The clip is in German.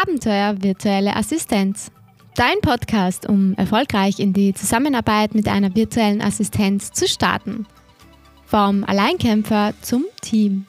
Abenteuer virtuelle Assistenz. Dein Podcast, um erfolgreich in die Zusammenarbeit mit einer virtuellen Assistenz zu starten. Vom Alleinkämpfer zum Team.